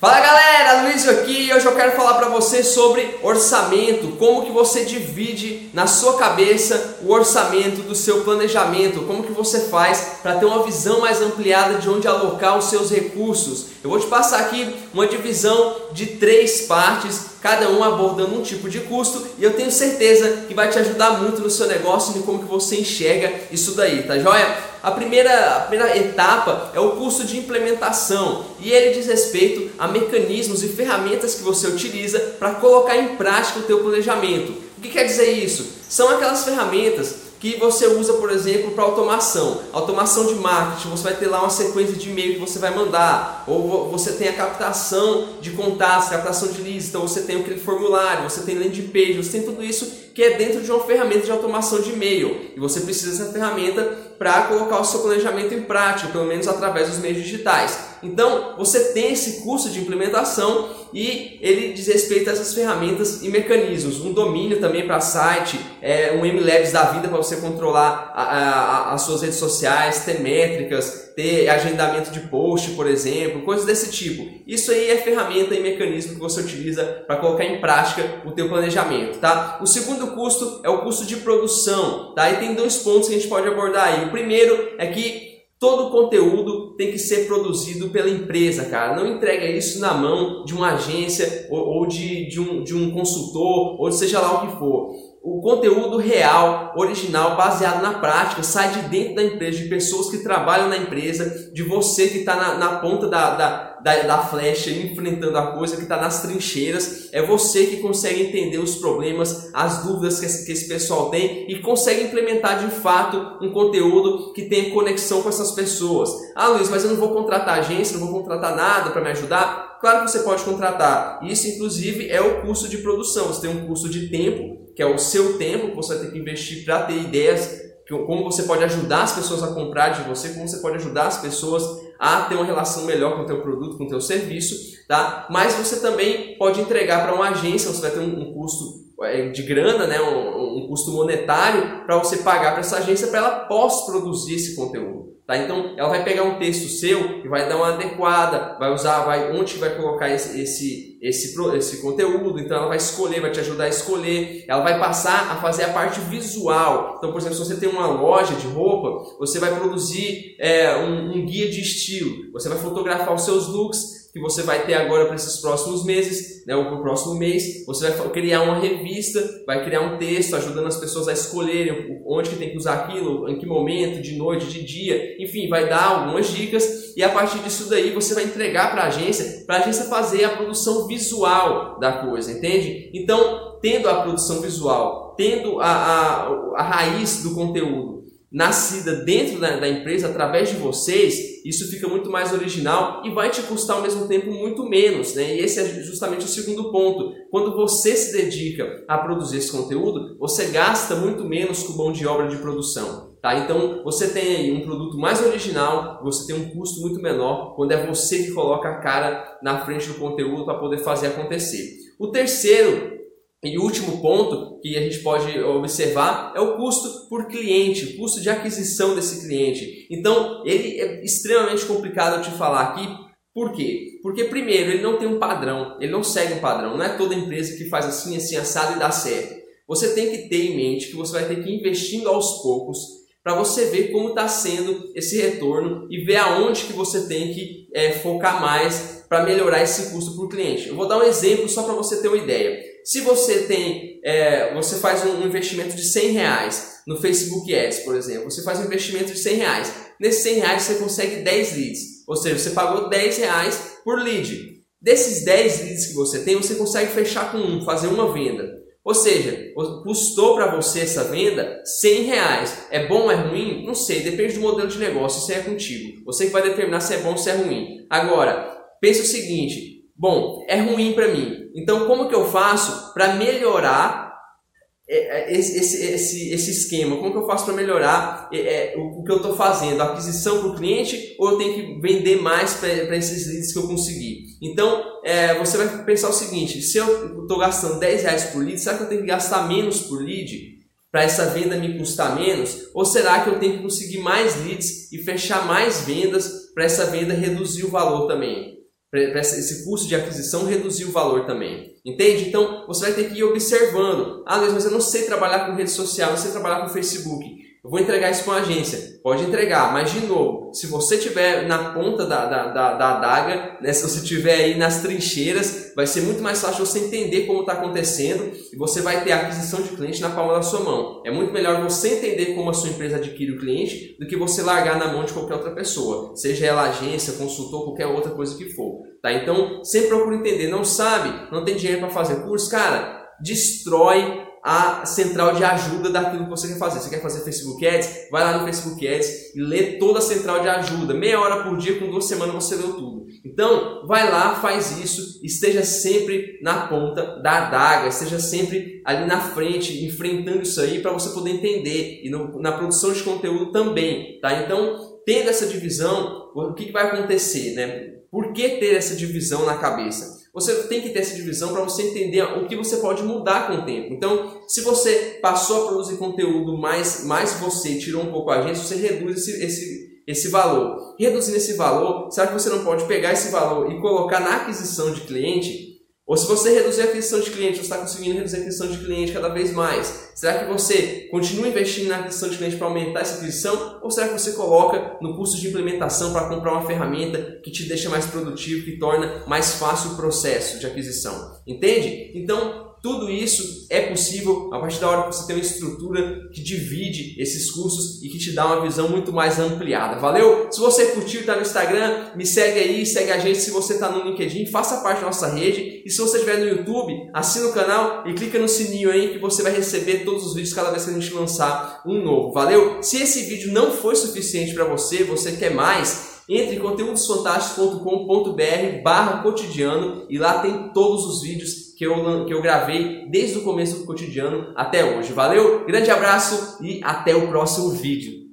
Fala galera, Luiz aqui. Hoje eu quero falar para você sobre orçamento, como que você divide na sua cabeça o orçamento do seu planejamento, como que você faz para ter uma visão mais ampliada de onde alocar os seus recursos. Eu vou te passar aqui uma divisão de três partes, cada um abordando um tipo de custo e eu tenho certeza que vai te ajudar muito no seu negócio e como que você enxerga isso daí, tá joia? A primeira, a primeira etapa é o custo de implementação e ele diz respeito a mecanismos e ferramentas que você utiliza para colocar em prática o teu planejamento. O que quer dizer isso? São aquelas ferramentas que você usa, por exemplo, para automação. Automação de marketing, você vai ter lá uma sequência de e-mail que você vai mandar, ou você tem a captação de contatos, captação de leads, então você tem aquele formulário, você tem landing page, você tem tudo isso que é dentro de uma ferramenta de automação de e-mail. E você precisa dessa ferramenta para colocar o seu planejamento em prática, pelo menos através dos meios digitais. Então, você tem esse curso de implementação e ele diz respeito a essas ferramentas e mecanismos. Um domínio também para site, é, um MLabs da vida para você controlar a, a, as suas redes sociais, ter métricas, ter agendamento de post, por exemplo, coisas desse tipo. Isso aí é ferramenta e mecanismo que você utiliza para colocar em prática o teu planejamento, tá? O segundo custo é o custo de produção, tá? E tem dois pontos que a gente pode abordar aí. O primeiro é que Todo o conteúdo tem que ser produzido pela empresa, cara. Não entrega isso na mão de uma agência ou, ou de, de, um, de um consultor, ou seja lá o que for. O conteúdo real, original, baseado na prática, sai de dentro da empresa, de pessoas que trabalham na empresa, de você que está na, na, ponta da, da, da, da, flecha, enfrentando a coisa, que está nas trincheiras. É você que consegue entender os problemas, as dúvidas que esse, que esse pessoal tem e consegue implementar de fato um conteúdo que tenha conexão com essas pessoas. Ah, Luiz, mas eu não vou contratar agência, não vou contratar nada para me ajudar. Claro que você pode contratar. Isso, inclusive, é o custo de produção. Você tem um custo de tempo que é o seu tempo que você vai ter que investir para ter ideias, como você pode ajudar as pessoas a comprar de você, como você pode ajudar as pessoas a ter uma relação melhor com o teu produto, com o teu serviço, tá? Mas você também pode entregar para uma agência, você vai ter um, custo é, de grana, né, um, um custo monetário para você pagar para essa agência para ela pós-produzir esse conteúdo. Tá? Então ela vai pegar um texto seu e vai dar uma adequada, vai usar, vai onde vai colocar esse, esse, esse, esse conteúdo, então ela vai escolher, vai te ajudar a escolher, ela vai passar a fazer a parte visual. Então, por exemplo, se você tem uma loja de roupa, você vai produzir é, um, um guia de estilo, você vai fotografar os seus looks que você vai ter agora para esses próximos meses, né, ou para o próximo mês, você vai criar uma revista, vai criar um texto ajudando as pessoas a escolherem onde que tem que usar aquilo, em que momento, de noite, de dia, enfim, vai dar algumas dicas e a partir disso daí você vai entregar para a agência, para a agência fazer a produção visual da coisa, entende? Então, tendo a produção visual, tendo a, a, a raiz do conteúdo, nascida dentro da, da, empresa através de vocês, isso fica muito mais original e vai te custar ao mesmo tempo muito menos, né? E esse é justamente o segundo ponto. Quando você se dedica a produzir esse conteúdo, você gasta muito menos com mão de obra de produção. Tá? Então você tem aí um produto mais original, você tem um custo muito menor quando é você que coloca a cara na frente do conteúdo para poder fazer acontecer. O terceiro e o último ponto que a gente pode observar é o custo por cliente, o custo de aquisição desse cliente. Então, ele é extremamente complicado de falar aqui. Por quê? Porque, primeiro, ele não tem um padrão, ele não segue um padrão. Não é toda empresa que faz assim, assim, assado e dá certo. Você tem que ter em mente que você vai ter que ir investindo aos poucos para você ver como está sendo esse retorno e ver aonde que você tem que é, focar mais para melhorar esse custo para o cliente. Eu vou dar um exemplo só para você ter uma ideia. Se você tem, é, você faz um investimento de 100 reais no Facebook Ads, por exemplo, você faz um investimento de 100 reais. Nesses 100 reais você consegue 10 leads, ou seja, você pagou 10 reais por lead. Desses 10 leads que você tem, você consegue fechar com um, fazer uma venda. Ou seja, custou para você essa venda 100 reais. É bom ou é ruim? Não sei, depende do modelo de negócio, isso é contigo. Você que vai determinar se é bom ou se é ruim. Agora, pense o seguinte: bom, é ruim para mim. Então, como que eu faço para melhorar é, é, esse, esse, esse, esquema? Como que eu faço para melhorar é, o, que eu estou fazendo? A aquisição para o cliente ou eu tenho que vender mais para esses leads que eu consegui? Então, é, você vai pensar o seguinte: se eu estou gastando 10 reais por lead, será que eu tenho que gastar menos por lead? Para essa venda me custar menos? Ou será que eu tenho que conseguir mais leads e fechar mais vendas para essa venda reduzir o valor também? Esse custo de aquisição reduzir o valor também. Entende? Então você vai ter que ir observando. Ah, Luiz, mas eu não sei trabalhar com rede social, não sei trabalhar com Facebook. Eu vou entregar isso para uma agência. Pode entregar, mas de novo, se você tiver na ponta da, da, da, da adaga, né, se você tiver aí nas trincheiras, vai ser muito mais fácil você entender como está acontecendo e você vai ter a aquisição de cliente na palma da sua mão. É muito melhor você entender como a sua empresa adquire o cliente do que você largar na mão de qualquer outra pessoa, seja ela agência, consultor, qualquer outra coisa que for. Tá? Então, sempre procura entender. Não sabe, não tem dinheiro para fazer curso, cara, destrói a central de ajuda daquilo que você quer fazer. Você quer fazer Facebook Ads? Vai lá no Facebook Ads e lê toda a central de ajuda. Meia hora por dia, com duas semanas você leu tudo. Então, vai lá, faz isso, esteja sempre na ponta da adaga, esteja sempre ali na frente, enfrentando isso aí para você poder entender. E no, na produção de conteúdo também, tá? Então, tendo essa divisão, o que, que vai acontecer, né? Por que ter essa divisão na cabeça? Você tem que ter essa divisão para você entender o que você pode mudar com o tempo. Então, se você passou a produzir conteúdo, mais, mais você tirou um pouco a gente, você reduz esse, esse, esse valor. Reduzindo esse valor, será que você não pode pegar esse valor e colocar na aquisição de cliente ou se você reduzir a aquisição de cliente, você está conseguindo reduzir a aquisição de cliente cada vez mais. Será que você continua investindo na aquisição de cliente para aumentar essa aquisição? Ou será que você coloca no custo de implementação para comprar uma ferramenta que te deixa mais produtivo, que torna mais fácil o processo de aquisição? Entende? Então, tudo isso é possível a partir da hora que você tem uma estrutura que divide esses cursos e que te dá uma visão muito mais ampliada. Valeu? Se você curtiu, está no Instagram, me segue aí, segue a gente. Se você está no LinkedIn, faça parte da nossa rede. E se você estiver no YouTube, assina o canal e clica no sininho aí que você vai receber todos os vídeos cada vez que a gente lançar um novo. Valeu? Se esse vídeo não foi suficiente para você, você quer mais, entre em conteúdosfantásticos.com.br barra cotidiano e lá tem todos os vídeos que eu, que eu gravei desde o começo do cotidiano até hoje. Valeu, grande abraço e até o próximo vídeo.